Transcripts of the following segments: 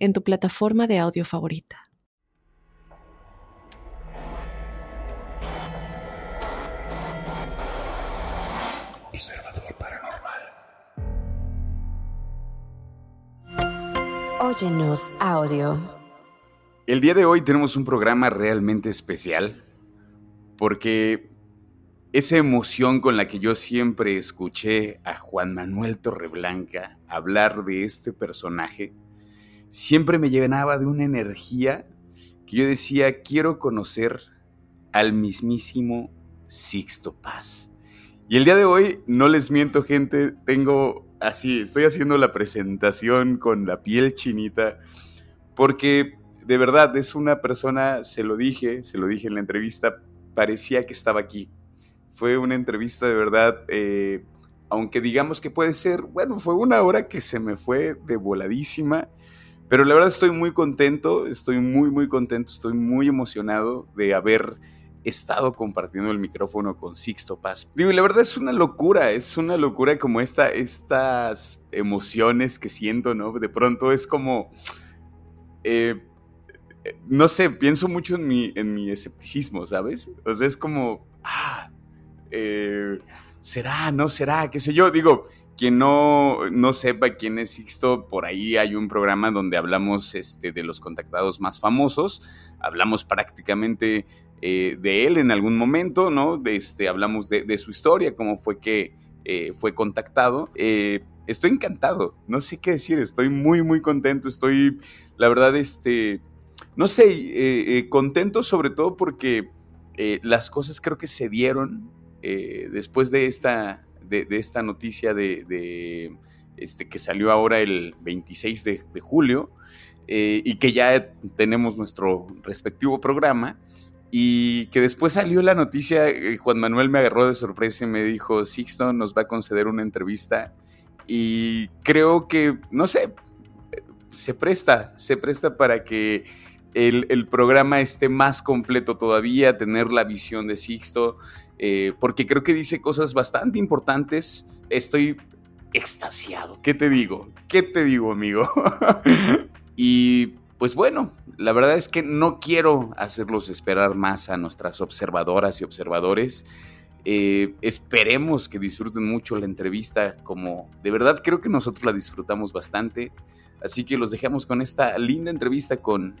en tu plataforma de audio favorita. Observador Paranormal. Óyenos audio. El día de hoy tenemos un programa realmente especial porque esa emoción con la que yo siempre escuché a Juan Manuel Torreblanca hablar de este personaje siempre me llenaba de una energía que yo decía, quiero conocer al mismísimo Sixto Paz. Y el día de hoy, no les miento gente, tengo así, estoy haciendo la presentación con la piel chinita, porque de verdad es una persona, se lo dije, se lo dije en la entrevista, parecía que estaba aquí. Fue una entrevista de verdad, eh, aunque digamos que puede ser, bueno, fue una hora que se me fue de voladísima pero la verdad estoy muy contento, estoy muy, muy contento, estoy muy emocionado de haber estado compartiendo el micrófono con Sixto Paz. Digo, y la verdad es una locura, es una locura como esta, estas emociones que siento, ¿no? De pronto es como... Eh, no sé, pienso mucho en mi, en mi escepticismo, ¿sabes? O sea, es como, ah, eh, será, no será, qué sé yo. Digo, quien no, no sepa quién es Sixto, por ahí hay un programa donde hablamos este, de los contactados más famosos, hablamos prácticamente eh, de él en algún momento, ¿no? Este, hablamos de, su historia, cómo fue que eh, fue contactado. Eh, estoy encantado, no sé qué decir, estoy muy, muy contento, estoy, la verdad, este, no sé, contento sobre todo porque las cosas creo que se dieron después de esta de, esta noticia de, este, que salió ahora el 26 de, julio eh, y que ya tenemos nuestro respectivo programa y que después salió la noticia, eh, Juan Manuel me agarró de sorpresa y me dijo, Sixto nos va a conceder una entrevista y creo que, no sé, se presta, se presta para que el, el, programa esté más completo todavía, tener la visión de Sixto, eh, porque creo que dice cosas bastante importantes. Estoy extasiado. ¿Qué te digo? ¿Qué te digo, amigo? y pues bueno, la verdad es que no quiero hacerlos esperar más a nuestras observadoras y observadores. Eh, esperemos que disfruten mucho la entrevista, como de verdad creo que nosotros la disfrutamos bastante. Así que los dejamos con esta linda entrevista con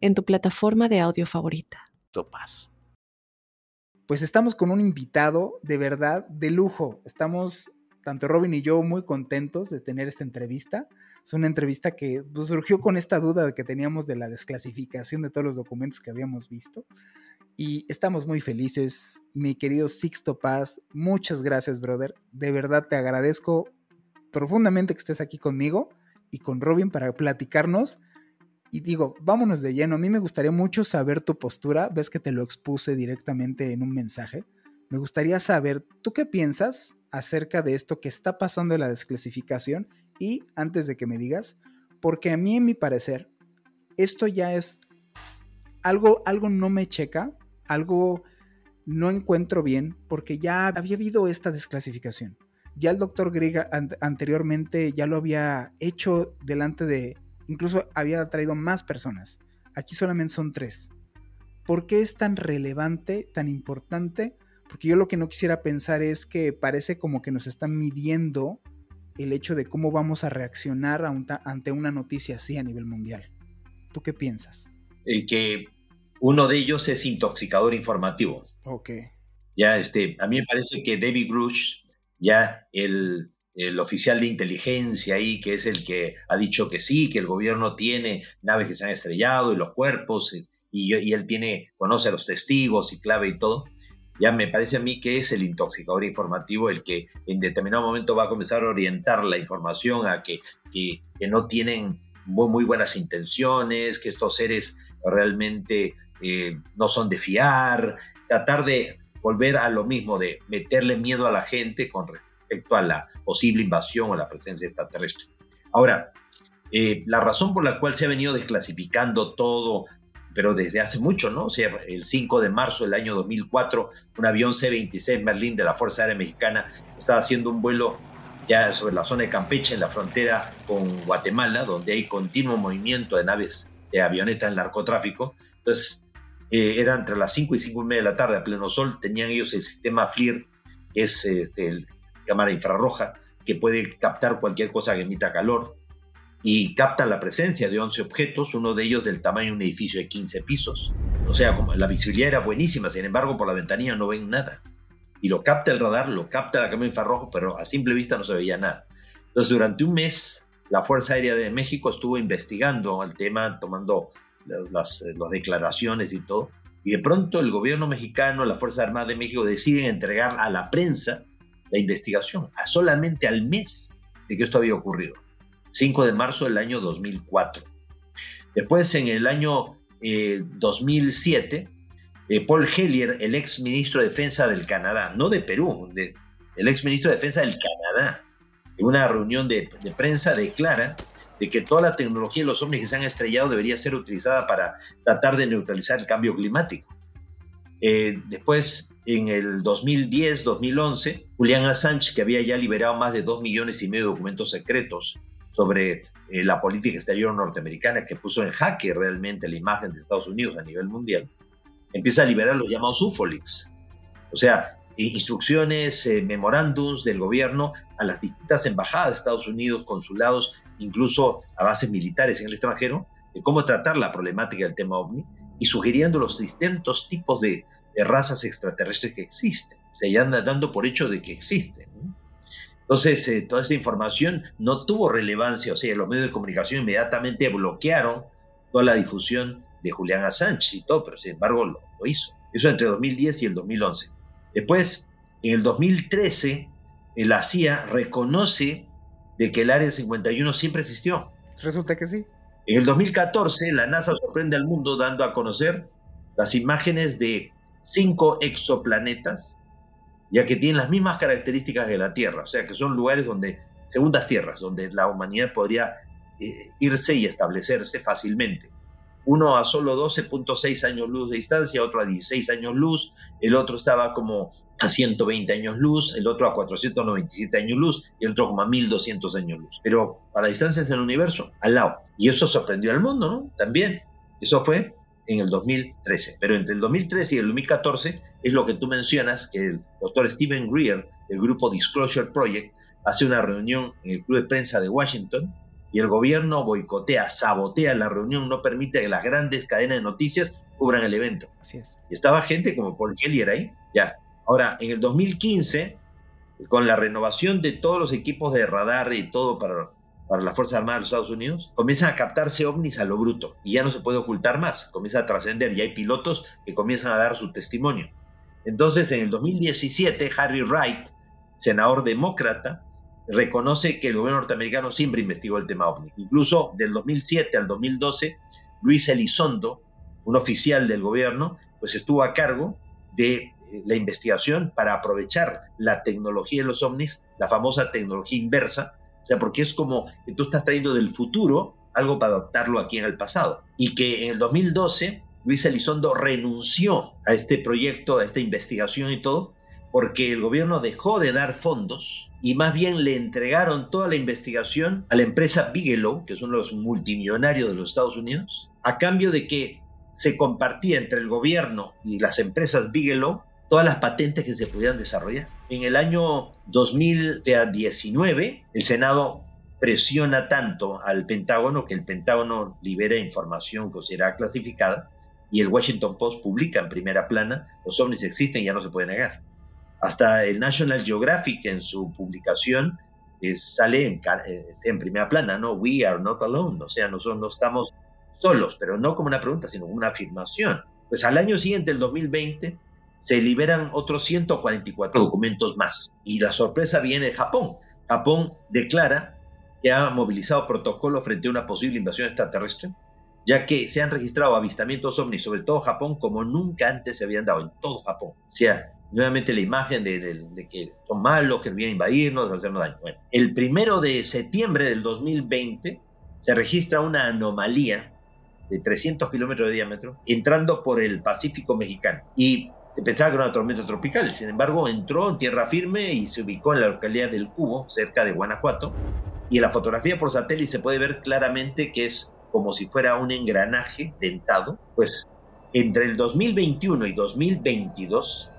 en tu plataforma de audio favorita. Topas pues estamos con un invitado de verdad de lujo. Estamos, tanto Robin y yo, muy contentos de tener esta entrevista. Es una entrevista que pues, surgió con esta duda que teníamos de la desclasificación de todos los documentos que habíamos visto. Y estamos muy felices, mi querido Sixto Paz. Muchas gracias, brother. De verdad te agradezco profundamente que estés aquí conmigo y con Robin para platicarnos y digo, vámonos de lleno. A mí me gustaría mucho saber tu postura. Ves que te lo expuse directamente en un mensaje. Me gustaría saber, ¿tú qué piensas acerca de esto que está pasando en la desclasificación? Y antes de que me digas, porque a mí, en mi parecer, esto ya es algo, algo no me checa, algo no encuentro bien, porque ya había habido esta desclasificación. Ya el doctor Griega anteriormente ya lo había hecho delante de Incluso había traído más personas. Aquí solamente son tres. ¿Por qué es tan relevante, tan importante? Porque yo lo que no quisiera pensar es que parece como que nos están midiendo el hecho de cómo vamos a reaccionar ante una noticia así a nivel mundial. ¿Tú qué piensas? eh, que uno de ellos es intoxicador informativo. Ok. Ya, este, a mí me parece que David Grush, ya el, el oficial de inteligencia ahí, que es el que ha dicho que sí, que el gobierno tiene naves que se han estrellado y los cuerpos, y, y él tiene, conoce a los testigos y clave y todo, ya me parece a mí que es el intoxicador informativo el que en determinado momento va a comenzar a orientar la información a que, que, no tienen muy, muy, buenas intenciones, que estos seres realmente eh, no son de fiar, tratar de volver a lo mismo, de meterle miedo a la gente con respecto a la posible invasión o la presencia extraterrestre. Ahora, eh, la razón por la cual se ha venido desclasificando todo pero desde hace mucho, ¿no? O sea, el 5 de marzo del año 2004, un avión C-26 Merlin de la Fuerza Aérea Mexicana estaba haciendo un vuelo ya sobre la zona de Campeche, en la frontera con Guatemala, donde hay continuo movimiento de naves de avionetas en narcotráfico. Entonces, eh, era entre las 5 y 5 y media de la tarde, a pleno sol, tenían ellos el sistema FLIR, que es este, el, cámara infrarroja, que puede captar cualquier cosa que emita calor y captan la presencia de 11 objetos, uno de ellos del tamaño de un edificio de 15 pisos. O sea, como la visibilidad era buenísima, sin embargo, por la ventanilla no ven nada. Y lo capta el radar, lo capta la cámara infrarrojo, pero a simple vista no se veía nada. Entonces, durante un mes, la Fuerza Aérea de México estuvo investigando el tema, tomando las, las declaraciones y todo. Y de pronto el gobierno mexicano, la Fuerza Armada de México deciden entregar a la prensa la investigación, a solamente al mes de que esto había ocurrido. 5 de marzo del año 2004. Después, en el año 2007, eh, eh, Paul Hellier, el ex ministro de Defensa del Canadá, no de Perú, el ex ministro de Defensa del Canadá, en una reunión de, prensa declara de que toda la tecnología de los ovnis que se han estrellado debería ser utilizada para tratar de neutralizar el cambio climático. Eh, después, en el 2010-2011, Julian Assange, que había ya liberado más de 2 millones y medio de documentos secretos sobre eh, la política exterior norteamericana que puso en jaque realmente la imagen de Estados Unidos a nivel mundial, empieza a liberar los llamados UFOLIX, o sea, instrucciones, eh, memorándums del gobierno a las distintas embajadas de Estados Unidos, consulados, incluso a bases militares en el extranjero, de cómo tratar la problemática del tema ovni y sugiriendo los distintos tipos de, razas extraterrestres que existen. O sea, ya dando por hecho de que existen. Entonces, eh, toda esta información no tuvo relevancia, o sea, los medios de comunicación inmediatamente bloquearon toda la difusión de Julián Assange y todo, pero sin embargo lo, hizo. Eso entre 2010 y el 2011. Después, en el 2013, la CIA reconoce de que el Área 51 siempre existió. Resulta que sí. En el 2014, la NASA sorprende al mundo dando a conocer las imágenes de cinco exoplanetas ya que tienen las mismas características de la Tierra, o sea que son lugares donde, segundas tierras, donde la humanidad podría eh, irse y establecerse fácilmente. Uno a solo 12.6 años luz de distancia, otro a 16 años luz, el otro estaba como a 120 años luz, el otro a 497 años luz y el otro como a 1200 años luz. Pero para distancias del universo, al lado. Y eso sorprendió al mundo, ¿no? También. Eso fue en el 2013. Pero entre el 2013 y el 2014 es lo que tú mencionas, que el doctor Stephen Greer, del grupo Disclosure Project, hace una reunión en el Club de Prensa de Washington y el gobierno boicotea, sabotea la reunión, no permite que las grandes cadenas de noticias cubran el evento. Así es. Y estaba gente como Paul Gellier ahí, ya. Ahora, en el 2015, con la renovación de todos los equipos de radar y todo para para las Fuerzas Armadas de los Estados Unidos, comienzan a captarse ovnis a lo bruto y ya no se puede ocultar más, comienza a trascender y hay pilotos que comienzan a dar su testimonio. Entonces, en el 2017, Harry Wright, senador demócrata, reconoce que el gobierno norteamericano siempre investigó el tema ovni. Incluso del 2007 al 2012, Luis Elizondo, un oficial del gobierno, pues estuvo a cargo de eh, la investigación para aprovechar la tecnología de los ovnis, la famosa tecnología inversa, porque es como que tú estás trayendo del futuro algo para adoptarlo aquí en el pasado. Y que en el 2012 Luis Elizondo renunció a este proyecto, a esta investigación y todo, porque el gobierno dejó de dar fondos y más bien le entregaron toda la investigación a la empresa Bigelow, que son los multimillonarios de los Estados Unidos, a cambio de que se compartía entre el gobierno y las empresas Bigelow todas las patentes que se pudieran desarrollar. En el año 2019, el Senado presiona tanto al Pentágono que el Pentágono libera información considerada clasificada y el Washington Post publica en primera plana, los ovnis existen y ya no se puede negar. Hasta el National Geographic en su publicación sale en, eh, en, primera plana, ¿no? We are not alone, o sea, nosotros no estamos solos, pero no como una pregunta, sino como una afirmación. Pues al año siguiente, el 2020, se liberan otros 144 documentos más. Y la sorpresa viene de Japón. Japón declara que ha movilizado protocolos frente a una posible invasión extraterrestre, ya que se han registrado avistamientos ovnis, sobre todo Japón, como nunca antes se habían dado en todo Japón. O sea, nuevamente la imagen de, que son malos, que vienen a invadirnos, a hacernos daño. Bueno, el primero de septiembre del 2020 se registra una anomalía de 300 kilómetros de diámetro entrando por el Pacífico mexicano. Y se pensaba que era una tormenta tropical, sin embargo entró en tierra firme y se ubicó en la localidad del Cubo, cerca de Guanajuato, y en la fotografía por satélite se puede ver claramente que es como si fuera un engranaje dentado, pues entre el 2021 y 2022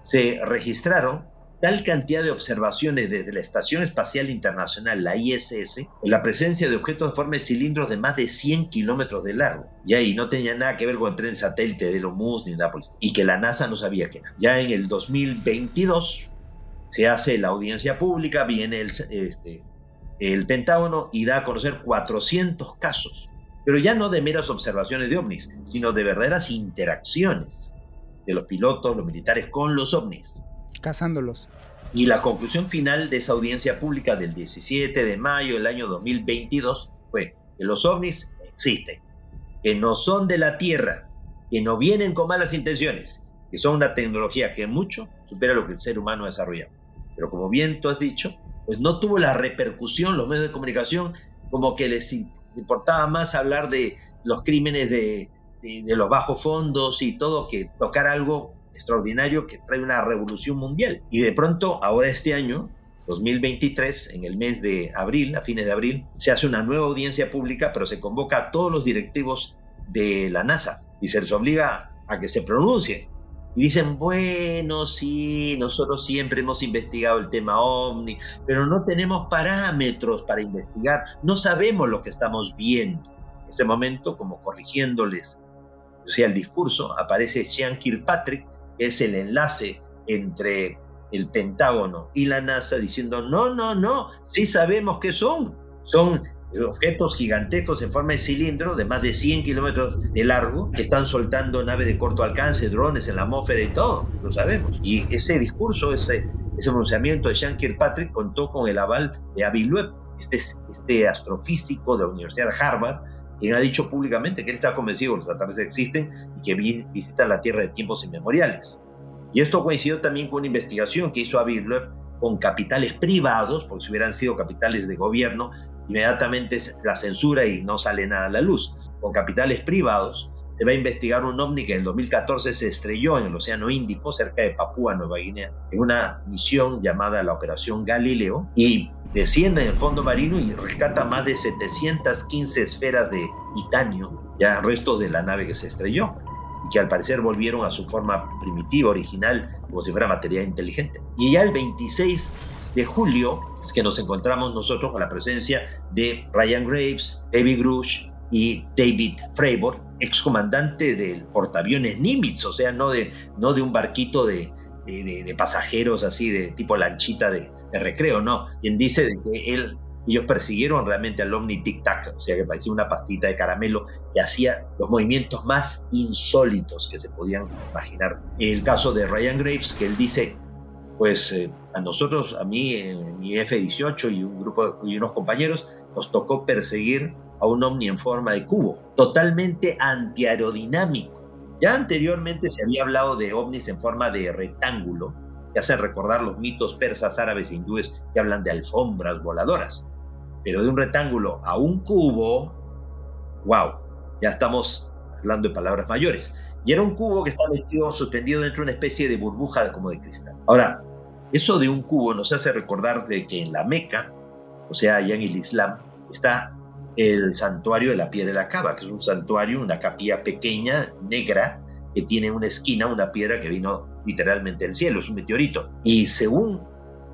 se registraron tal cantidad de observaciones desde la Estación Espacial Internacional, la ISS, en la presencia de objetos de forma de cilindros de más de 100 kilómetros de largo. Y no tenía nada que ver con el tren satélite de Elon Musk ni Nápoles. Y que la NASA no sabía qué era. Ya en el 2022 se hace la audiencia pública, viene el, este, el Pentágono y da a conocer 400 casos. Pero ya no de meras observaciones de ovnis, sino de verdaderas interacciones de los pilotos, los militares con los ovnis. Cazándolos. Y la conclusión final de esa audiencia pública del 17 de mayo del año 2022 fue que los ovnis existen, que no son de la Tierra, que no vienen con malas intenciones, que son una tecnología que mucho supera lo que el ser humano ha desarrollado. Pero como bien tú has dicho, pues no tuvo la repercusión los medios de comunicación como que les importaba más hablar de los crímenes de, de, los bajos fondos y todo que tocar algo extraordinario que trae una revolución mundial. Y de pronto, ahora este año, 2023, en el mes de abril, a fines de abril, se hace una nueva audiencia pública, pero se convoca a todos los directivos de la NASA y se les obliga a que se pronuncien. Y dicen, bueno, sí, nosotros siempre hemos investigado el tema OVNI, pero no tenemos parámetros para investigar, no sabemos lo que estamos viendo. En ese momento, como corrigiéndoles o sea, el discurso, aparece Sean Kirkpatrick, es el enlace entre el Pentágono y la NASA, diciendo, no, no, no, sí sabemos qué son. Son objetos gigantescos en forma de cilindro de más de 100 kilómetros de largo que están soltando naves de corto alcance, drones en la atmósfera y todo, lo sabemos. Y ese discurso, ese, ese pronunciamiento de Sean Kirkpatrick contó con el aval de Avi este, este astrofísico de la Universidad de Harvard, quien ha dicho públicamente que él está convencido que los extraterrestres existen y que visitan la Tierra de tiempos inmemoriales. Y esto coincidió también con una investigación que hizo Avi Loeb con capitales privados, porque si hubieran sido capitales de gobierno, inmediatamente la censura y no sale nada a la luz. Con capitales privados, se va a investigar un ovni que en 2014 se estrelló en el Océano Índico, cerca de Papúa Nueva Guinea, en una misión llamada la Operación Galileo, y desciende en el fondo marino y rescata más de 715 esferas de titanio, ya restos de la nave que se estrelló, y que al parecer volvieron a su forma primitiva, original, como si fuera materia inteligente. Y ya el 26 de julio es que nos encontramos nosotros con la presencia de Ryan Graves, David Grush y David Fravor, excomandante del portaaviones Nimitz, o sea, no de, no de un barquito de, de, pasajeros así, de tipo lanchita de, recreo, no. Quien dice que él, ellos persiguieron realmente al Omni Tic Tac, o sea, que parecía una pastita de caramelo que hacía los movimientos más insólitos que se podían imaginar. El caso de Ryan Graves, que él dice, pues eh, a nosotros, a mí, en mi F-18 y un grupo y unos compañeros, nos tocó perseguir a un ovni en forma de cubo, totalmente antiaerodinámico. Ya anteriormente se había hablado de ovnis en forma de rectángulo, que hacen recordar los mitos persas, árabes e hindúes que hablan de alfombras voladoras. Pero de un rectángulo a un cubo, wow, ya estamos hablando de palabras mayores. Y era un cubo que estaba metido, suspendido dentro de una especie de burbuja como de cristal. Ahora, eso de un cubo nos hace recordar de que en la Meca, o sea, allá en el Islam, está el santuario de la piedra de la cava, que es un santuario, una capilla pequeña, negra, que tiene una esquina, una piedra que vino literalmente del cielo, es un meteorito. Y según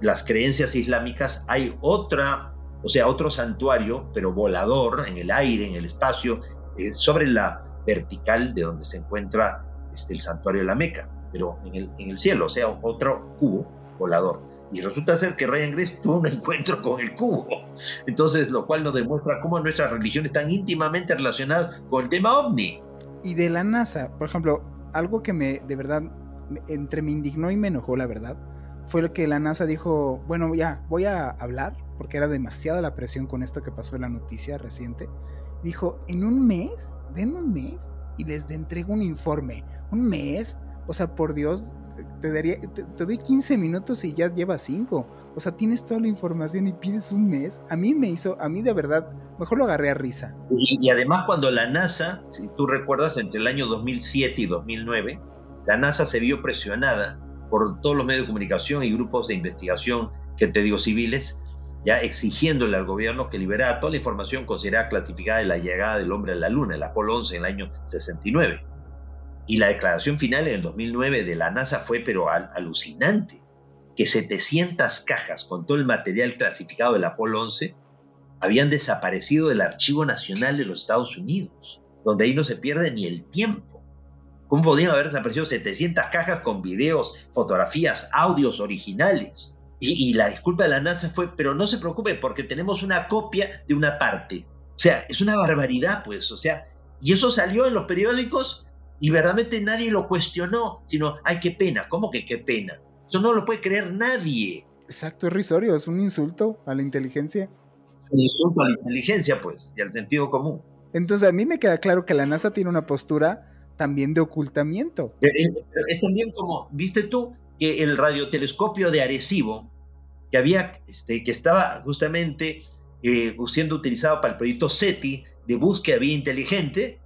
las creencias islámicas, hay otra o sea, otro santuario, pero volador, en el aire, en el espacio, eh, sobre la vertical de donde se encuentra este, el santuario de la Meca, pero en el, en el cielo, o sea, otro cubo volador. Y resulta ser que Ryan Grace tuvo un encuentro con el cubo. Entonces, lo cual nos demuestra cómo nuestras religiones están íntimamente relacionadas con el tema ovni. Y de la NASA, por ejemplo, algo que me, de verdad, entre me indignó y me enojó, la verdad, fue lo que la NASA dijo, bueno, ya, voy a hablar, porque era demasiada la presión con esto que pasó en la noticia reciente. Dijo, en un mes, denme un mes y les entrego un informe. Un mes, o sea, por Dios, te, daría, te, doy 15 minutos y ya llevas 5. O sea, tienes toda la información y pides un mes. A mí me hizo, a mí de verdad, mejor lo agarré a risa. Y, y además cuando la NASA, si tú recuerdas, entre el año 2007 y 2009, la NASA se vio presionada por todos los medios de comunicación y grupos de investigación, que te digo, civiles, ya exigiéndole al gobierno que liberara toda la información considerada clasificada de la llegada del hombre a la Luna, el Apolo 11 en el año 69. Y la declaración final en el 2009 de la NASA fue pero alucinante, que 700 cajas con todo el material clasificado del Apolo 11 habían desaparecido del Archivo Nacional de los Estados Unidos, donde ahí no se pierde ni el tiempo. ¿Cómo podían haber desaparecido 700 cajas con videos, fotografías, audios originales? Y, la disculpa de la NASA fue, pero no se preocupe porque tenemos una copia de una parte. O sea, es una barbaridad, pues, o sea, y eso salió en los periódicos y verdaderamente nadie lo cuestionó, sino, ay, qué pena, ¿cómo que qué pena? Eso no lo puede creer nadie. Exacto, es risorio, es un insulto a la inteligencia. Un insulto a la inteligencia, pues, y al sentido común. Entonces, a mí me queda claro que la NASA tiene una postura también de ocultamiento. Es, eh, eh, es también como, viste tú, que el radiotelescopio de Arecibo, que, había, este, que estaba justamente eh, siendo utilizado para el proyecto SETI de búsqueda vía inteligente,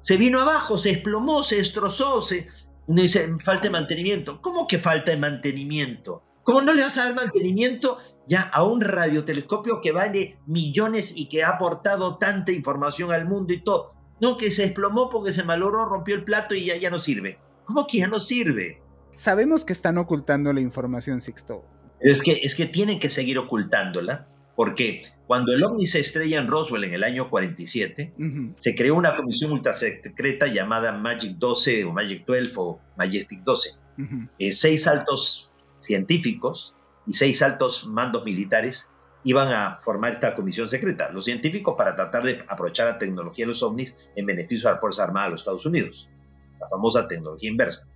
se vino abajo, se desplomó, se destrozó, se dice, falta de mantenimiento. ¿Cómo que falta de mantenimiento? ¿Cómo no le vas a dar mantenimiento ya a un radiotelescopio que vale millones y que ha aportado tanta información al mundo y todo? No, que se desplomó porque se malogró, rompió el plato y ya, ya no sirve. ¿Cómo que ya no sirve? Sabemos que están ocultando la información, Sixto. Es que, es que tienen que seguir ocultándola porque cuando el ovni se estrella en Roswell en el año 47, se creó una comisión ultrasecreta llamada Magic 12 o Magic 12 o Majestic 12. Eh, seis altos científicos y seis altos mandos militares iban a formar esta comisión secreta. Los científicos para tratar de aprovechar la tecnología de los ovnis en beneficio de la Fuerza Armada de los Estados Unidos, la famosa tecnología inversa.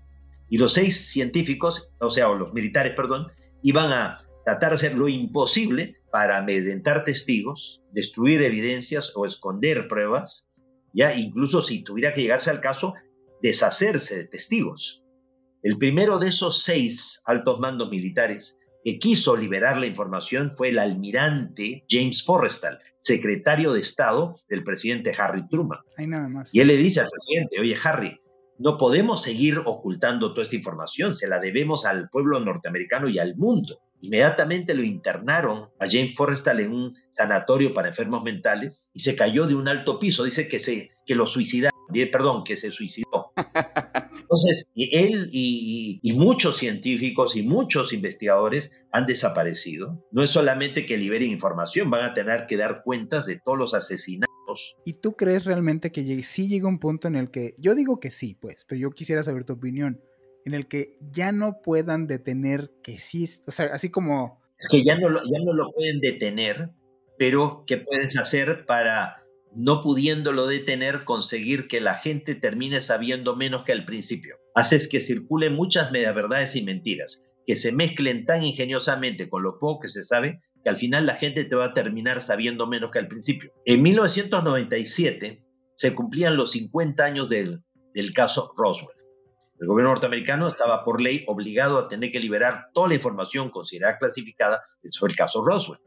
Y los seis científicos, o sea, o los militares, perdón, iban a tratar de hacer lo imposible para amedrentar testigos, destruir evidencias o esconder pruebas, ya incluso si tuviera que llegarse al caso, deshacerse de testigos. El primero de esos seis altos mandos militares que quiso liberar la información fue el almirante James Forrestal, secretario de Estado del presidente Harry Truman. nada más. Y él le dice al presidente, oye Harry, no podemos seguir ocultando toda esta información, se la debemos al pueblo norteamericano y al mundo. Inmediatamente lo internaron a James Forrestal en un sanatorio para enfermos mentales y se cayó de un alto piso. Dice que, se, que lo suicidaron, perdón, que se suicidó. Entonces, él y, y, muchos científicos y muchos investigadores han desaparecido. No es solamente que liberen información, van a tener que dar cuentas de todos los asesinatos. ¿Y tú crees realmente que sí llega un punto en el que, yo digo que sí, pues, pero yo quisiera saber tu opinión, en el que ya no puedan detener que sí, o sea, así como... Es que ya no lo, ya no lo pueden detener, pero ¿qué puedes hacer para, no pudiéndolo detener, conseguir que la gente termine sabiendo menos que al principio? Haces que circulen muchas verdades y mentiras, que se mezclen tan ingeniosamente con lo poco que se sabe, que al final la gente te va a terminar sabiendo menos que al principio. En 1997 se cumplían los 50 años del, del caso Roswell. El gobierno norteamericano estaba por ley obligado a tener que liberar toda la información considerada clasificada sobre el caso Roswell.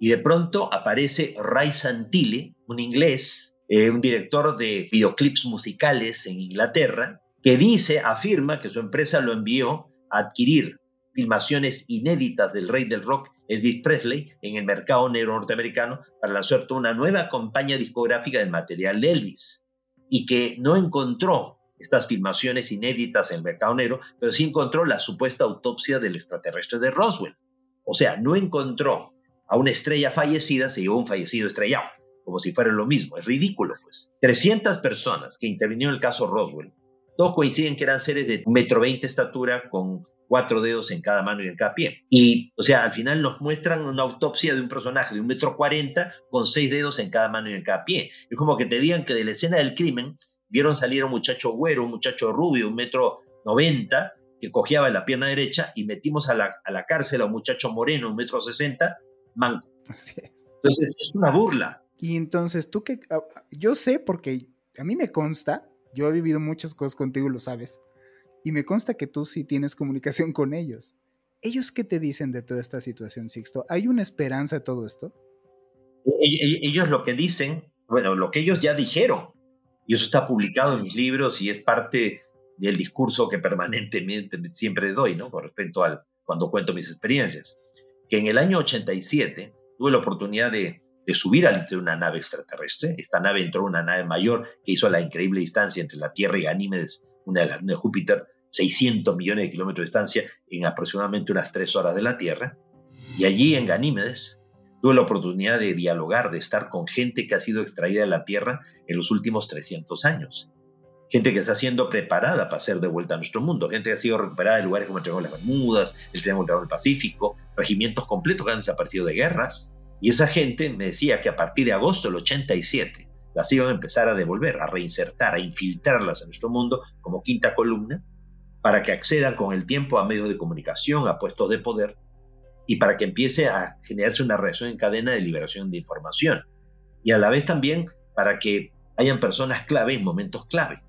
Y de pronto aparece Ray Santilli, un inglés, eh, un director de videoclips musicales en Inglaterra, que dice, afirma que su empresa lo envió a adquirir filmaciones inéditas del rey del rock, Elvis Presley, en el mercado negro norteamericano para lanzar una nueva compañía discográfica de material de Elvis y que no encontró estas filmaciones inéditas en el mercado negro, pero sí encontró la supuesta autopsia del extraterrestre de Roswell. O sea, no encontró a una estrella fallecida se llevó un fallecido estrellado, como si fuera lo mismo. Es ridículo, pues. 300 personas que intervinieron en el caso Roswell, todos coinciden que eran seres de metro veinte estatura con cuatro dedos en cada mano y en cada pie. Y, o sea, al final nos muestran una autopsia de un personaje de un metro cuarenta con seis dedos en cada mano y en cada pie. Es como que te digan que de la escena del crimen vieron salir a un muchacho güero, un muchacho rubio, un metro noventa, que cojeaba en la pierna derecha y metimos a la, a la cárcel a un muchacho moreno, un metro sesenta, manco. Entonces, es una burla. Y entonces, tú que, ah, yo sé porque a mí me consta, yo he vivido muchas cosas contigo, lo sabes, y me consta que tú sí tienes comunicación con ellos. ¿Ellos qué te dicen de toda esta situación, Sixto? ¿Hay una esperanza de todo esto? E, e, ellos lo que dicen, bueno, lo que ellos ya dijeron, y eso está publicado en mis libros y es parte del discurso que permanentemente siempre doy, ¿no? Con respecto al cuando cuento mis experiencias. Que en el año 87 tuve la oportunidad de, subir al de una nave extraterrestre. Esta nave entró una nave mayor que hizo la increíble distancia entre la Tierra y Ganímedes, una de las de Júpiter, 600 millones de kilómetros de distancia en aproximadamente unas tres horas de la Tierra. Y allí en Ganímedes tuve la oportunidad de dialogar, de estar con gente que ha sido extraída de la Tierra en los últimos 300 años gente que está siendo preparada para ser de vuelta a nuestro mundo, gente que ha sido recuperada de lugares como el Triángulo de las Bermudas, el Triángulo del Pacífico, regimientos completos que han desaparecido de guerras. Y esa gente me decía que a partir de agosto del 87 las iban a empezar a devolver, a reinsertar, a infiltrarlas en nuestro mundo como quinta columna, para que accedan con el tiempo a medios de comunicación, a puestos de poder, y para que empiece a generarse una reacción en cadena de liberación de información. Y a la vez también para que hayan personas clave en momentos clave.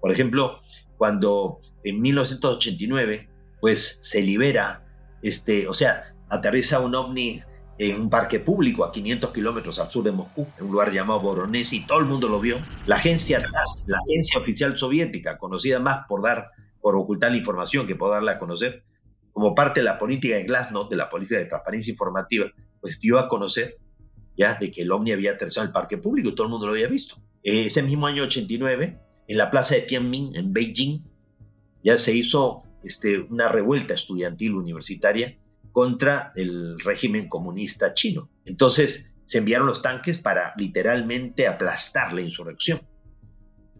Por ejemplo, cuando en 1989 pues se libera, este, o sea, aterriza un ovni en un parque público a 500 kilómetros al sur de Moscú, en un lugar llamado Voronezh, y todo el mundo lo vio. La agencia TAS, la agencia oficial soviética, conocida más por dar, por ocultar la información que por darla a conocer, como parte de la política de Glasnost, de la política de transparencia informativa, pues dio a conocer ya de que el ovni había aterrizado en el parque público y todo el mundo lo había visto. Ese mismo año 89, en la plaza de Tiananmen, en Beijing, ya se hizo este, una revuelta estudiantil universitaria contra el régimen comunista chino. Entonces se enviaron los tanques para literalmente aplastar la insurrección.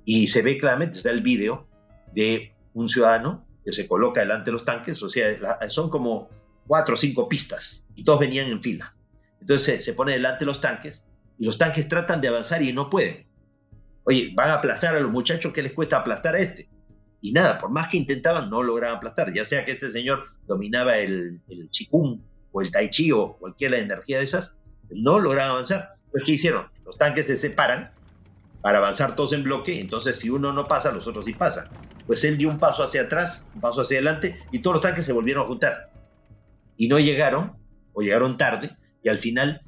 Y se ve claramente, está el video de un ciudadano que se coloca delante de los tanques, o sea, son como cuatro o cinco pistas y todos venían en fila. Entonces se pone delante de los tanques y los tanques tratan de avanzar y no pueden. Oye, van a aplastar a los muchachos, ¿qué les cuesta aplastar a este? Y nada, por más que intentaban, no lograban aplastar. Ya sea que este señor dominaba el, el chikung o el tai chi o cualquier energía de esas, no lograban avanzar. Pues, ¿qué hicieron? Los tanques se separan para avanzar todos en bloque, entonces si uno no pasa, los otros sí pasan. Pues él dio un paso hacia atrás, un paso hacia adelante, y todos los tanques se volvieron a juntar. Y no llegaron, o llegaron tarde, y al final,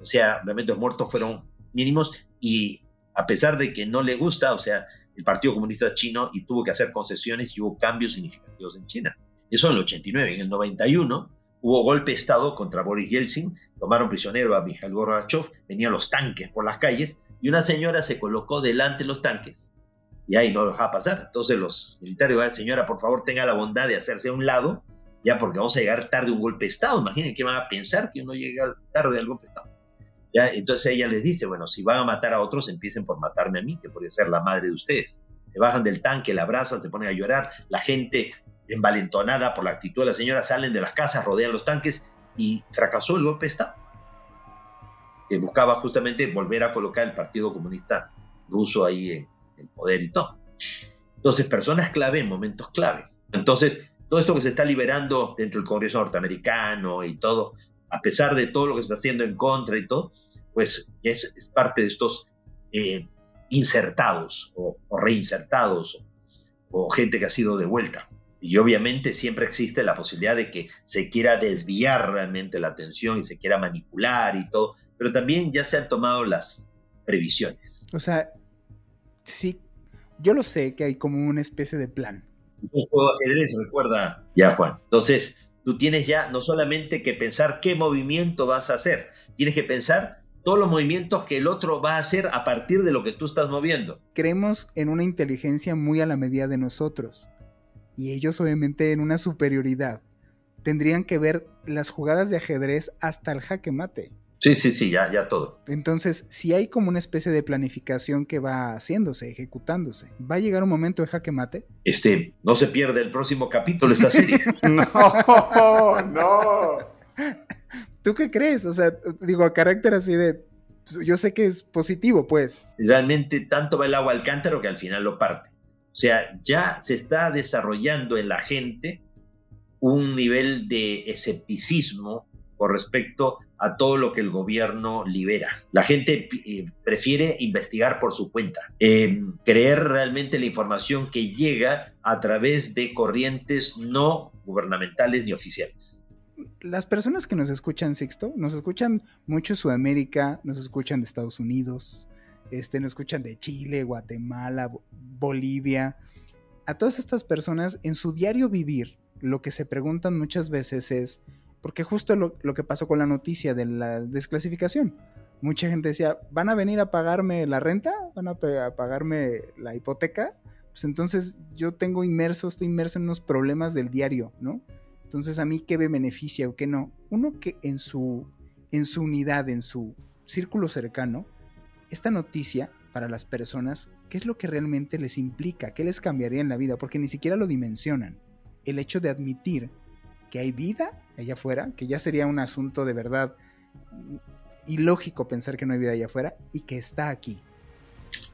o sea, realmente los muertos fueron mínimos, y a pesar de que no le gusta, o sea, el Partido Comunista Chino y tuvo que hacer concesiones y hubo cambios significativos en China. Eso en el 89. En el 91 hubo golpe de Estado contra Boris Yeltsin, tomaron prisionero a Mikhail Gorbachev, venían los tanques por las calles y una señora se colocó delante de los tanques y ahí no lo dejaba pasar. Entonces los militares dijeron, señora, por favor tenga la bondad de hacerse a un lado, ya porque vamos a llegar tarde a un golpe de Estado. Imaginen que van a pensar que uno llega tarde al golpe de Estado. Entonces ella les dice, bueno, si van a matar a otros, empiecen por matarme a mí, que podría ser la madre de ustedes. Se bajan del tanque, la abrazan, se ponen a llorar, la gente envalentonada por la actitud de la señora salen de las casas, rodean los tanques y fracasó el golpe de Estado, buscaba justamente volver a colocar el Partido Comunista Ruso ahí en el poder y todo. Entonces, personas clave en momentos clave. Entonces, todo esto que se está liberando dentro del Congreso norteamericano y todo, a pesar de todo lo que se está haciendo en contra y todo, pues es, parte de estos eh, insertados o, reinsertados o, gente que ha sido devuelta. Y obviamente siempre existe la posibilidad de que se quiera desviar realmente la atención y se quiera manipular y todo, pero también ya se han tomado las previsiones. O sea, sí, yo lo sé que hay como una especie de plan. Un juego de ajedrez, recuerda ya, Juan. Entonces, tú tienes ya no solamente que pensar qué movimiento vas a hacer, tienes que pensar todos los movimientos que el otro va a hacer a partir de lo que tú estás moviendo. Creemos en una inteligencia muy a la medida de nosotros y ellos obviamente en una superioridad. tendrían que ver las jugadas de ajedrez hasta el jaque mate. Sí, sí, sí, ya, ya todo. Entonces, si hay como una especie de planificación que va haciéndose, ejecutándose, ¿va a llegar un momento de jaque mate? Este, no se pierde el próximo capítulo de esta serie. no, no. ¿Tú qué crees? O sea, digo, a carácter así de, yo sé que es positivo, pues. Realmente tanto va el agua al cántaro que al final lo parte. O sea, ya se está desarrollando en la gente un nivel de escepticismo con respecto a todo lo que el gobierno libera. La gente eh, prefiere investigar por su cuenta, eh, creer realmente la información que llega a través de corrientes no gubernamentales ni oficiales. Las personas que nos escuchan, Sixto, nos escuchan mucho Sudamérica, nos escuchan de Estados Unidos, este, nos escuchan de Chile, Guatemala, Bolivia. A todas estas personas en su diario vivir, lo que se preguntan muchas veces es, porque justo lo, que pasó con la noticia de la desclasificación. Mucha gente decía, ¿van a venir a pagarme la renta? ¿Van a, pagarme la hipoteca? Pues entonces yo tengo inmerso, estoy inmerso en unos problemas del diario, ¿no? Entonces a mí qué me beneficia o qué no. Uno que en su, en su unidad, en su círculo cercano, esta noticia para las personas, ¿qué es lo que realmente les implica? ¿Qué les cambiaría en la vida? Porque ni siquiera lo dimensionan. El hecho de admitir que hay vida allá afuera, que ya sería un asunto de verdad ilógico pensar que no hay vida allá afuera y que está aquí.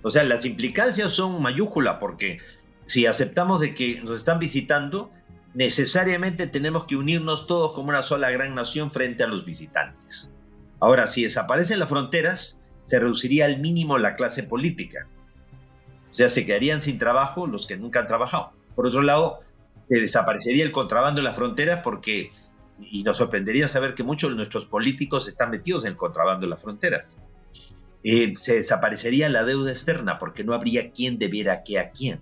O sea, las implicancias son mayúsculas porque si aceptamos de que nos están visitando, necesariamente tenemos que unirnos todos como una sola gran nación frente a los visitantes. Ahora, si desaparecen las fronteras, se reduciría al mínimo la clase política. O sea, se quedarían sin trabajo los que nunca han trabajado. Por otro lado, desaparecería el contrabando en las fronteras porque, y nos sorprendería saber que muchos de nuestros políticos están metidos en el contrabando en las fronteras. Eh, se desaparecería la deuda externa porque no habría quien debiera qué a quién.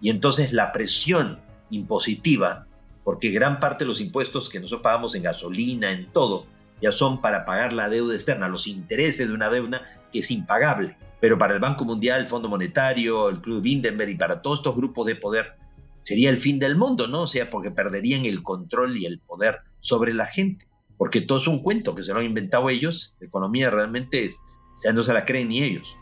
Y entonces la presión impositiva, porque gran parte de los impuestos que nosotros pagamos en gasolina, en todo, ya son para pagar la deuda externa, los intereses de una deuda que es impagable. Pero para el Banco Mundial, el Fondo Monetario, el Club Hindenburg y para todos estos grupos de poder, sería el fin del mundo, ¿no? O sea, porque perderían el control y el poder sobre la gente. Porque todo es un cuento que se lo han inventado ellos. La economía realmente es, ya no se la creen ni ellos.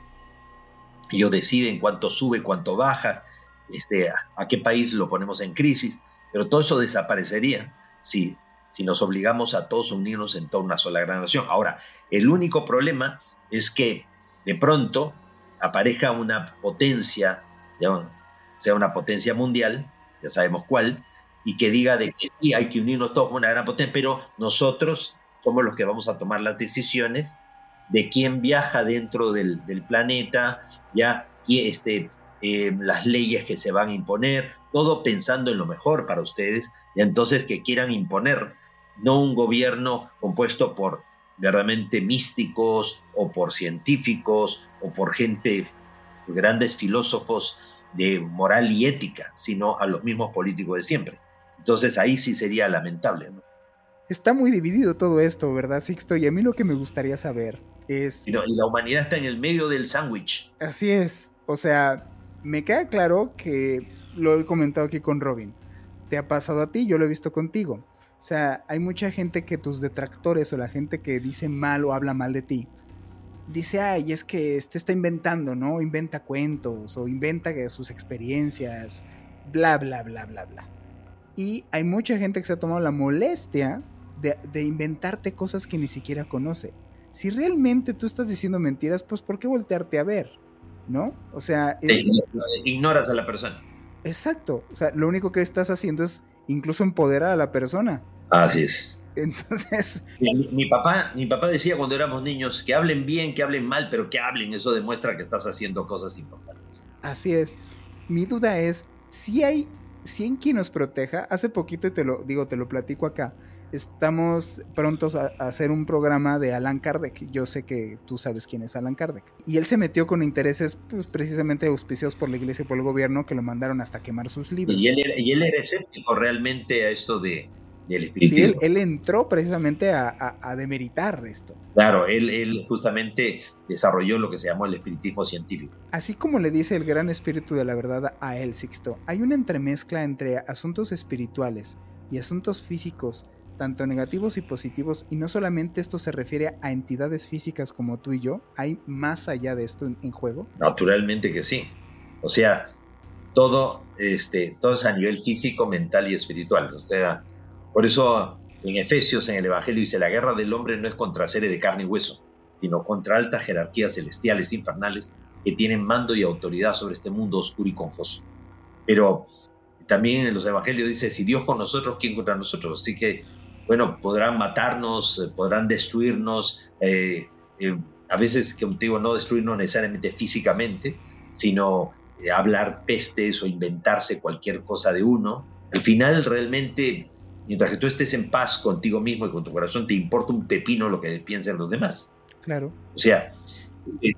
Ellos deciden cuánto sube, cuánto baja, este, a, qué país lo ponemos en crisis. Pero todo eso desaparecería si, si nos obligamos a todos a unirnos en toda una sola gran nación. Ahora, el único problema es que de pronto aparezca una potencia, sea una potencia mundial, ya sabemos cuál, y que diga de que sí, hay que unirnos todos como una gran potencia, pero nosotros somos los que vamos a tomar las decisiones de quién viaja dentro del, planeta, ya, y este, eh, las leyes que se van a imponer, todo pensando en lo mejor para ustedes, y entonces que quieran imponer no un gobierno compuesto por verdaderamente místicos o por científicos o por gente, grandes filósofos de moral y ética, sino a los mismos políticos de siempre. Entonces ahí sí sería lamentable. ¿no? Está muy dividido todo esto, ¿verdad, Sixto? Y a mí lo que me gustaría saber es... Y, la humanidad está en el medio del sándwich. Así es. O sea, me queda claro que lo he comentado aquí con Robin. Te ha pasado a ti, yo lo he visto contigo. O sea, hay mucha gente que tus detractores o la gente que dice mal o habla mal de ti, dice, ay, es que este está inventando, ¿no? Inventa cuentos o inventa sus experiencias, bla, bla, bla, bla, bla. Y hay mucha gente que se ha tomado la molestia de, inventarte cosas que ni siquiera conoce. Si realmente tú estás diciendo mentiras, pues ¿por qué voltearte a ver? ¿No? O sea, ignoras a la persona. Exacto. O sea, lo único que estás haciendo es incluso empoderar a la persona. Así es. Entonces. Mi, papá, mi papá decía cuando éramos niños que hablen bien, que hablen mal, pero que hablen. Eso demuestra que estás haciendo cosas importantes. Así es. Mi duda es: si hay, si hay quien nos proteja. Hace poquito, y te lo digo, te lo platico acá. Estamos prontos a, hacer un programa de Alan Kardec. Yo sé que tú sabes quién es Alan Kardec. Y él se metió con intereses pues, precisamente auspiciados por la iglesia y por el gobierno que lo mandaron hasta quemar sus libros. Y él y él era escéptico realmente a esto de, Sí, él, entró precisamente a, demeritar esto. Claro, él, justamente desarrolló lo que se llamó el espiritismo científico. Así como le dice el gran espíritu de la verdad a él, Sixto, hay una entremezcla entre asuntos espirituales, y asuntos físicos, tanto negativos y positivos, y no solamente esto se refiere a entidades físicas como tú y yo, ¿hay más allá de esto en, juego? Naturalmente que sí. O sea, todo, este, todo es a nivel físico, mental y espiritual. O sea, por eso en Efesios, en el Evangelio, dice, la guerra del hombre no es contra seres de carne y hueso, sino contra altas jerarquías celestiales, infernales, que tienen mando y autoridad sobre este mundo oscuro y confuso. Pero también en los evangelios dice, si Dios con nosotros, ¿quién contra nosotros? Así que, bueno, podrán matarnos, eh, podrán destruirnos, eh, eh, a veces, que digo, no destruirnos necesariamente físicamente, sino hablar pestes o inventarse cualquier cosa de uno. Al final, realmente, mientras que tú estés en paz contigo mismo y con tu corazón, te importa un pepino lo que piensen los demás. Claro. O sea,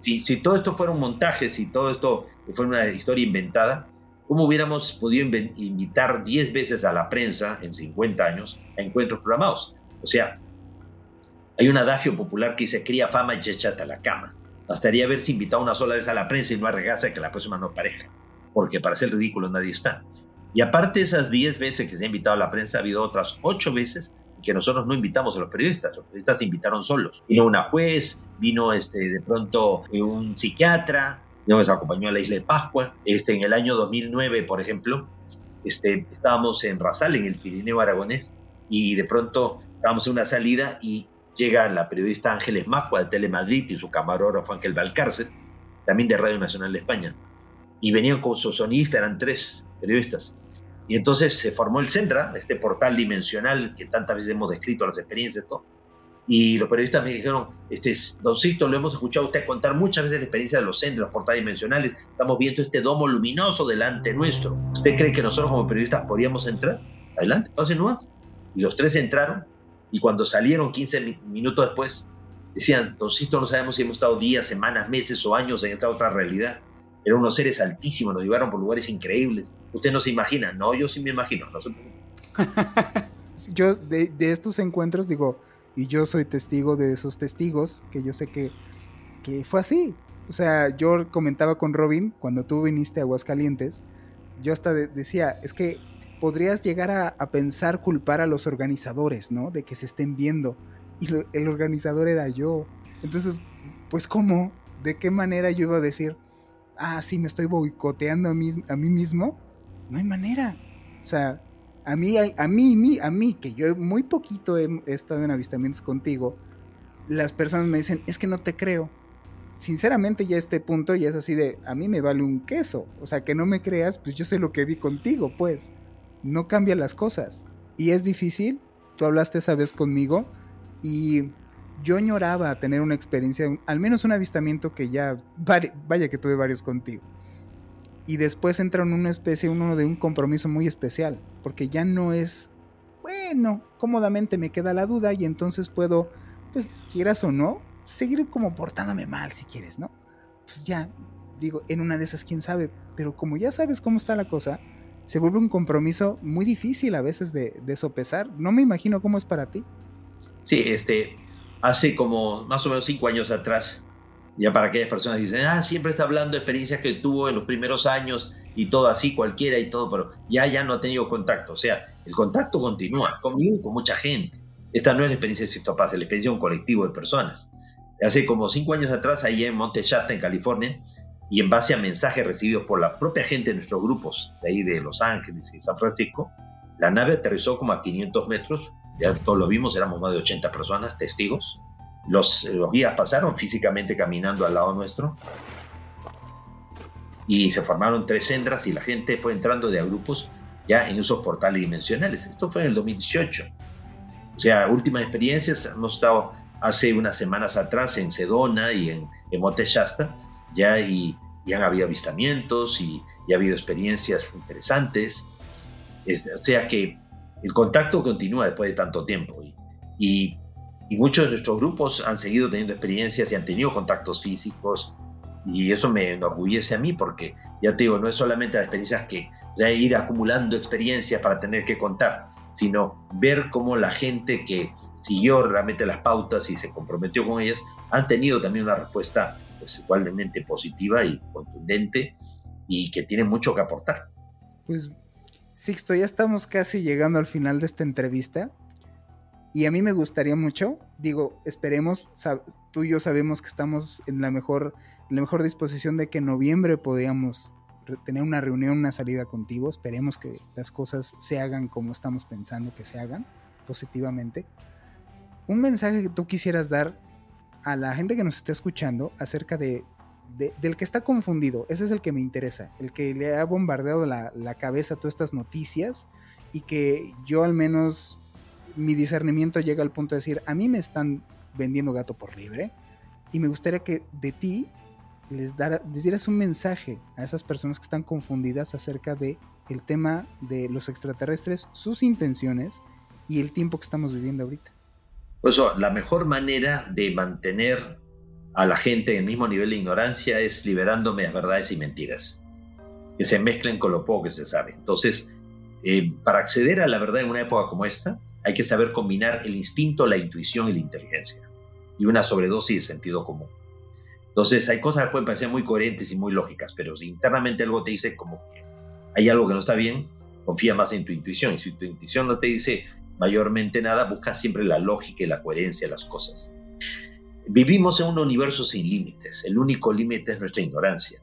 si, si todo esto fuera un montaje, si todo esto fuera una historia inventada, ¿Cómo hubiéramos podido invitar 10 veces a la prensa en 50 años a encuentros programados? O sea, hay un adagio popular que dice, cría fama y échate a la cama. Bastaría haberse invitado una sola vez a la prensa y no arriesgarse a que la próxima no pareja, porque para ser ridículo nadie está. Y aparte de esas 10 veces que se ha invitado a la prensa, ha habido otras 8 veces que nosotros no invitamos a los periodistas, los periodistas se invitaron solos. Vino una juez, vino este, de pronto eh, un psiquiatra, nos acompañó a la isla de Pascua. Este, en el año 2009, por ejemplo, este, estábamos en Rasal, en el Pirineo Aragonés, y de pronto estábamos en una salida y llega la periodista Ángeles Macua de Telemadrid y su camarógrafo Ángel Valcárcel, también de Radio Nacional de España. Y venían con su sonista, eran tres periodistas. Y entonces se formó el Centra, este portal dimensional que tantas veces hemos descrito las experiencias, todo y los periodistas me dijeron, este, don Sixto, lo hemos escuchado usted contar muchas veces la experiencia de los centros, los portales dimensionales. Estamos viendo este domo luminoso delante nuestro. ¿Usted cree que nosotros como periodistas podríamos entrar? Adelante, pasen nomás. Y los tres entraron y cuando salieron 15 minutos después, decían, don Sixto, no sabemos si hemos estado días, semanas, meses o años en esa otra realidad. Eran unos seres altísimos, nos llevaron por lugares increíbles. Usted no se imagina. No, yo sí me imagino. No yo de, estos encuentros digo, y yo soy testigo de esos testigos, que yo sé que, que fue así. O sea, yo comentaba con Robin cuando tú viniste a Aguascalientes, yo hasta decía, es que podrías llegar a, pensar culpar a los organizadores, ¿no? De que se estén viendo. Y el organizador era yo. Entonces, pues ¿cómo? ¿De qué manera yo iba a decir, ah, sí, me estoy boicoteando a mí, a mí mismo? No hay manera. O sea, a mí, a mí, a mí, que yo muy poquito he, estado en avistamientos contigo, las personas me dicen, es que no te creo. Sinceramente ya este punto ya es así de, a mí me vale un queso. O sea, que no me creas, pues yo sé lo que vi contigo, pues. No cambia las cosas. Y es difícil, tú hablaste esa vez conmigo y yo añoraba tener una experiencia, al menos un avistamiento que ya, vaya que tuve varios contigo y después entra en una especie, uno de un compromiso muy especial, porque ya no es, bueno, cómodamente me queda la duda y entonces puedo, pues quieras o no, seguir como portándome mal si quieres, ¿no? Pues ya, digo, en una de esas, quién sabe, pero como ya sabes cómo está la cosa, se vuelve un compromiso muy difícil a veces de, de sopesar. No me imagino cómo es para ti. Sí, este, hace como más o menos cinco años atrás, ya para aquellas personas que dicen, ah, siempre está hablando de experiencias que tuvo en los primeros años y todo así, cualquiera y todo, pero ya, ya no ha tenido contacto. O sea, el contacto continúa conmigo con mucha gente. Esta no es la experiencia de Sisto Paz, es la experiencia de un colectivo de personas. Hace como cinco años atrás, ahí en Monte Shasta, en California, y en base a mensajes recibidos por la propia gente de nuestros grupos, de ahí de Los Ángeles y San Francisco, la nave aterrizó como a 500 metros, ya todos lo vimos, éramos más de 80 personas, testigos, los, guías pasaron físicamente caminando al lado nuestro y se formaron tres sendas y la gente fue entrando de grupos ya en esos portales dimensionales. Esto fue en el 2018. O sea, últimas experiencias, hemos estado hace unas semanas atrás en Sedona y en, en Monte Shasta, ya y, han habido avistamientos y, ha habido experiencias interesantes. o sea que el contacto continúa después de tanto tiempo y, muchos de nuestros grupos han seguido teniendo experiencias y han tenido contactos físicos y eso me enorgullece a mí porque ya te digo, no es solamente las experiencias que de ir acumulando experiencias para tener que contar, sino ver cómo la gente que siguió realmente las pautas y se comprometió con ellas han tenido también una respuesta pues, igualmente positiva y contundente y que tiene mucho que aportar. Pues Sixto, ya estamos casi llegando al final de esta entrevista. Y a mí me gustaría mucho, digo, esperemos, tú y yo sabemos que estamos en la mejor, la mejor disposición de que en noviembre podamos tener una reunión, una salida contigo. Esperemos que las cosas se hagan como estamos pensando que se hagan, positivamente. Un mensaje que tú quisieras dar a la gente que nos está escuchando acerca de, del que está confundido. Ese es el que me interesa, el que le ha bombardeado la, la cabeza todas estas noticias y que yo al menos mi discernimiento llega al punto de decir, a mí me están vendiendo gato por libre y me gustaría que de ti les, dieras un mensaje a esas personas que están confundidas acerca de el tema de los extraterrestres, sus intenciones y el tiempo que estamos viviendo ahorita. Por eso, la mejor manera de mantener a la gente en el mismo nivel de ignorancia es liberando medias verdades y mentiras, que se mezclen con lo poco que se sabe. Entonces, eh, para acceder a la verdad en una época como esta, hay que saber combinar el instinto, la intuición y la inteligencia, y una sobredosis de sentido común. Entonces, hay cosas que pueden parecer muy coherentes y muy lógicas, pero si internamente algo te dice como que hay algo que no está bien, confía más en tu intuición. Y si tu intuición no te dice mayormente nada, busca siempre la lógica y la coherencia de las cosas. Vivimos en un universo sin límites. El único límite es nuestra ignorancia.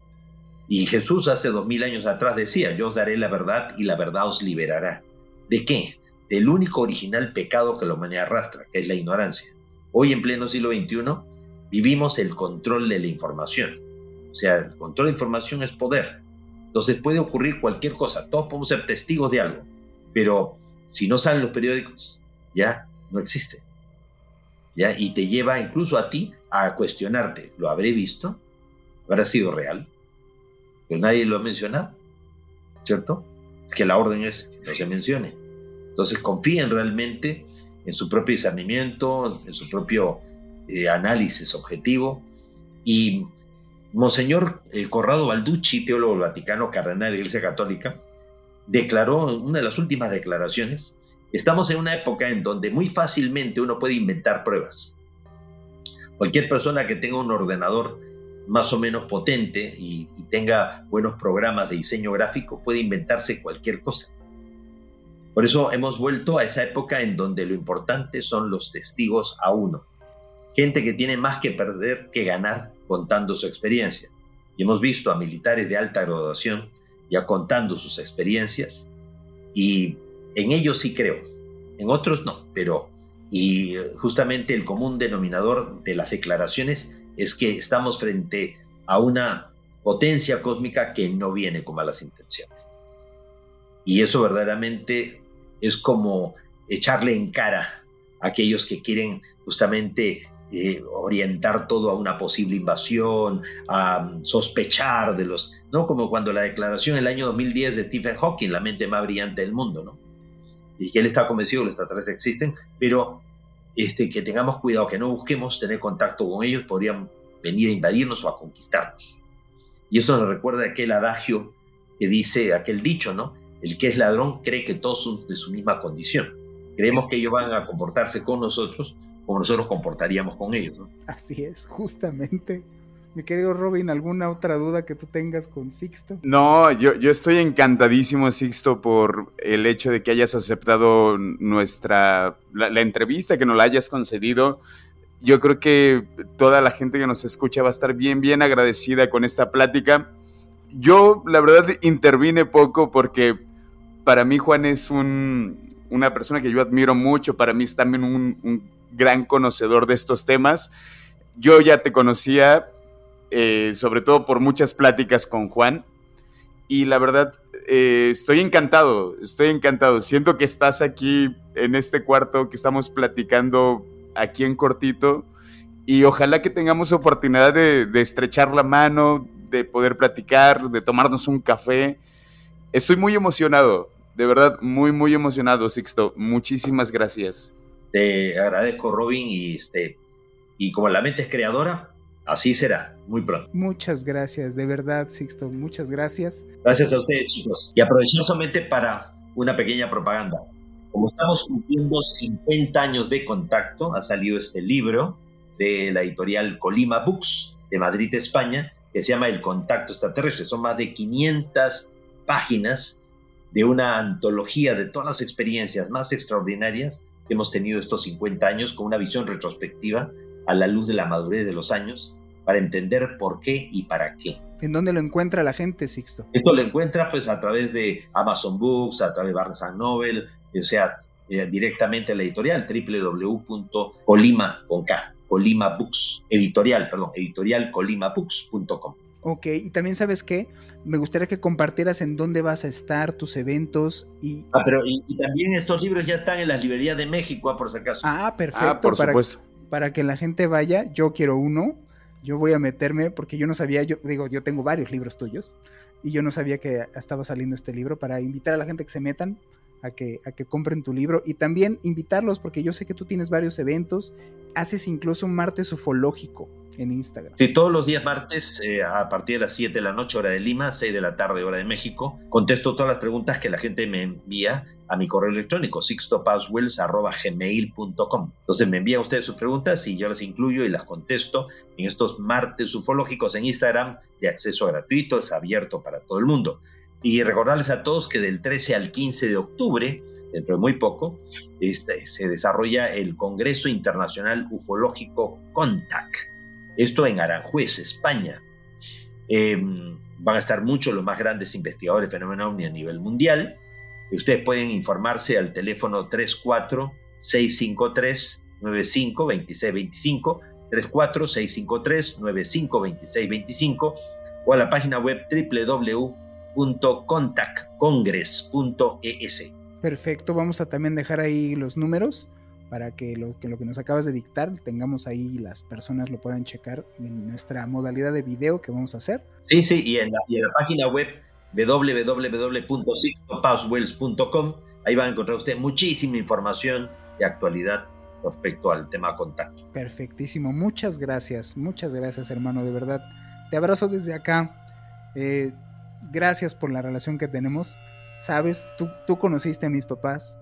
Y Jesús hace dos mil años atrás decía, yo os daré la verdad y la verdad os liberará. ¿De qué? Del único original pecado que la humanidad arrastra, que es la ignorancia. Hoy en pleno siglo XXI vivimos el control de la información. O sea, el control de información es poder. Entonces puede ocurrir cualquier cosa, todos podemos ser testigos de algo, pero si no salen los periódicos, ya no existe. Y te lleva incluso a ti a cuestionarte, ¿lo habré visto? ¿Habrá sido real? Pero nadie lo ha mencionado, ¿cierto? Es que la orden es que no se mencione. Entonces confíen realmente en su propio discernimiento, en su propio eh, análisis objetivo. Y Monseñor eh, Corrado Balducci, teólogo Vaticano, cardenal de la Iglesia Católica, declaró en una de las últimas declaraciones, estamos en una época en donde muy fácilmente uno puede inventar pruebas. Cualquier persona que tenga un ordenador más o menos potente y, tenga buenos programas de diseño gráfico puede inventarse cualquier cosa. Por eso hemos vuelto a esa época en donde lo importante son los testigos a uno gente que tiene más que perder que ganar contando su experiencia. Y hemos visto a militares de alta graduación ya contando sus experiencias y en ellos sí creo, en otros no, pero y justamente el común denominador de las declaraciones es que estamos frente a una potencia cósmica que no viene con malas intenciones. Y eso verdaderamente es como echarle en cara a aquellos que quieren justamente eh, orientar todo a una posible invasión, a mm, sospechar de los, ¿no? Como cuando la declaración en el año 2010 de Stephen Hawking, la mente más brillante del mundo, ¿no? Y que él está convencido que los extraterrestres existen, pero este, que tengamos cuidado, que no busquemos tener contacto con ellos, podrían venir a invadirnos o a conquistarnos. Y eso nos recuerda aquel adagio que dice, aquel dicho, ¿no? El que es ladrón cree que todos son de su misma condición. Creemos que ellos van a comportarse con nosotros como nosotros comportaríamos con ellos. ¿no? Así es, justamente. Mi querido Robin, ¿alguna otra duda que tú tengas con Sixto? No, yo, yo estoy encantadísimo, Sixto, por el hecho de que hayas aceptado nuestra, la, entrevista, que nos la hayas concedido. Yo creo que toda la gente que nos escucha va a estar bien, bien agradecida con esta plática. Yo, la verdad, intervine poco porque para mí Juan es un, una persona que yo admiro mucho, para mí es también un gran conocedor de estos temas. Yo ya te conocía, eh, sobre todo por muchas pláticas con Juan, y la verdad eh, estoy encantado, estoy encantado. Siento que estás aquí en este cuarto que estamos platicando aquí en cortito, y ojalá que tengamos oportunidad de, de estrechar la mano, de poder platicar, de tomarnos un café. Estoy muy emocionado, de verdad, muy, muy emocionado, Sixto. Muchísimas gracias. Te agradezco, Robin, y, este, y como la mente es creadora, así será, muy pronto. Muchas gracias, de verdad, Sixto, muchas gracias. Gracias a ustedes, chicos. Y aprovecho solamente para una pequeña propaganda. Como estamos cumpliendo 50 años de contacto, ha salido este libro de la editorial Colima Books de Madrid, España, que se llama El Contacto Extraterrestre. Son más de 500 páginas de una antología de todas las experiencias más extraordinarias que hemos tenido estos 50 años con una visión retrospectiva a la luz de la madurez de los años para entender por qué y para qué. ¿En dónde lo encuentra la gente, Sixto? Esto lo encuentra pues a través de Amazon Books, a través de Barnes Noble, o sea, eh, directamente a la editorial www.colima con K, Colima Books, editorial, perdón, editorialcolimabooks.com. Ok, y también sabes qué, me gustaría que compartieras en dónde vas a estar, tus eventos y... Ah, pero y, también estos libros ya están en las librerías de México, ah, por si acaso. Ah, perfecto. Ah, por supuesto. Para que la gente vaya, yo quiero uno, yo voy a meterme, porque yo no sabía, yo digo, yo tengo varios libros tuyos, y yo no sabía que estaba saliendo este libro, para invitar a la gente que se metan, a que, a que compren tu libro, y también invitarlos, porque yo sé que tú tienes varios eventos, haces incluso un martes ufológico en Instagram. Sí, todos los días martes eh, a partir de las 7 de la noche hora de Lima, 6 de la tarde hora de México, contesto todas las preguntas que la gente me envía a mi correo electrónico sixtopaswells.gmail.com Entonces me envían ustedes sus preguntas y yo las incluyo y las contesto en estos martes ufológicos en Instagram de acceso gratuito, es abierto para todo el mundo. Y recordarles a todos que del 13 al 15 de octubre, dentro de muy poco, este, se desarrolla el Congreso Internacional Ufológico CONTAC esto en Aranjuez, España. Em, van a estar muchos los más grandes investigadores de fenómeno ovni a nivel mundial. Ustedes pueden informarse al teléfono 34 653 95 2625 34 653 95 2625 o a la página web www.contactcongress.es. Perfecto, vamos a también dejar ahí los números para que lo, que lo que nos acabas de dictar tengamos ahí las personas lo puedan checar en nuestra modalidad de video que vamos a hacer. Sí, sí, y en la, y en la página web www.sixtopaswells.com ahí va a encontrar usted muchísima información de actualidad respecto al tema contacto. Perfectísimo, muchas gracias, muchas gracias hermano, de verdad. Te abrazo desde acá. Eh, gracias por la relación que tenemos. Sabes, tú, tú conociste a mis papás,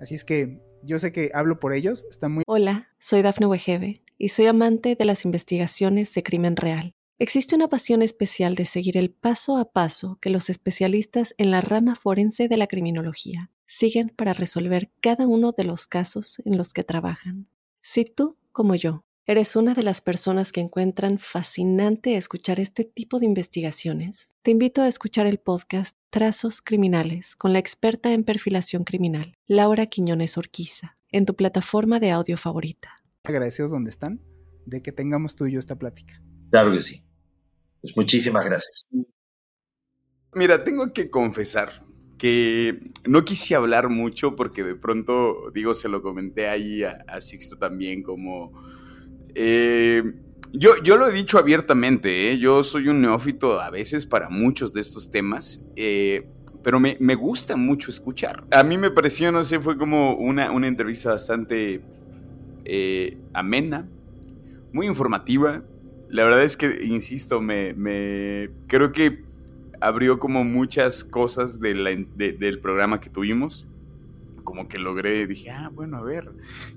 así es que yo sé que hablo por ellos, está muy... Hola, soy Dafne Wegebe y soy amante de las investigaciones de crimen real. Existe una pasión especial de seguir el paso a paso que los especialistas en la rama forense de la criminología siguen para resolver cada uno de los casos en los que trabajan. Si tú, como yo, ¿Eres una de las personas que encuentran fascinante escuchar este tipo de investigaciones? Te invito a escuchar el podcast Trazos Criminales con la experta en perfilación criminal, Laura Quiñones Orquiza, en tu plataforma de audio favorita. Agradecidos donde están de que tengamos tú y yo esta plática. Claro que sí. Pues muchísimas gracias. Mira, tengo que confesar que no quise hablar mucho porque de pronto, digo, se lo comenté ahí a, a Sixto también como eh, yo, yo, lo he dicho abiertamente, ¿eh? yo soy un neófito a veces para muchos de estos temas, eh, pero me, me, gusta mucho escuchar. A mí me pareció, no sé, fue como una, una entrevista bastante amena, muy informativa. La verdad es que, insisto, me, me creo que abrió como muchas cosas del programa que tuvimos como que logré, dije, ah, bueno, a ver,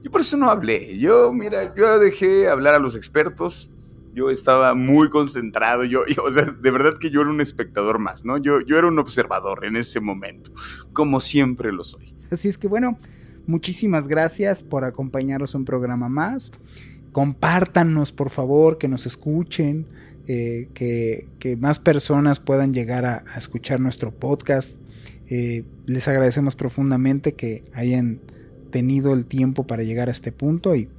yo por eso no hablé, yo, mira, yo dejé hablar a los expertos, yo estaba muy concentrado, yo, o sea, de verdad que yo era un espectador más, ¿no? Yo, yo era un observador en ese momento, como siempre lo soy. Así es que bueno, muchísimas gracias por acompañarnos a un programa más. Compártanos, por favor, que nos escuchen, eh, que, que, más personas puedan llegar a escuchar nuestro podcast. Eh, les agradecemos profundamente que hayan tenido el tiempo para llegar a este punto y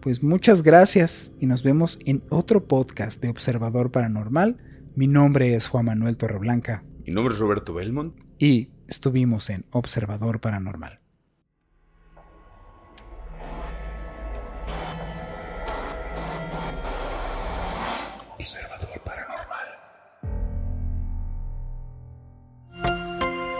pues muchas gracias y nos vemos en otro podcast de Observador Paranormal. Mi nombre es Juan Manuel Torreblanca. Mi nombre es Roberto Belmont. Y estuvimos en Observador Paranormal.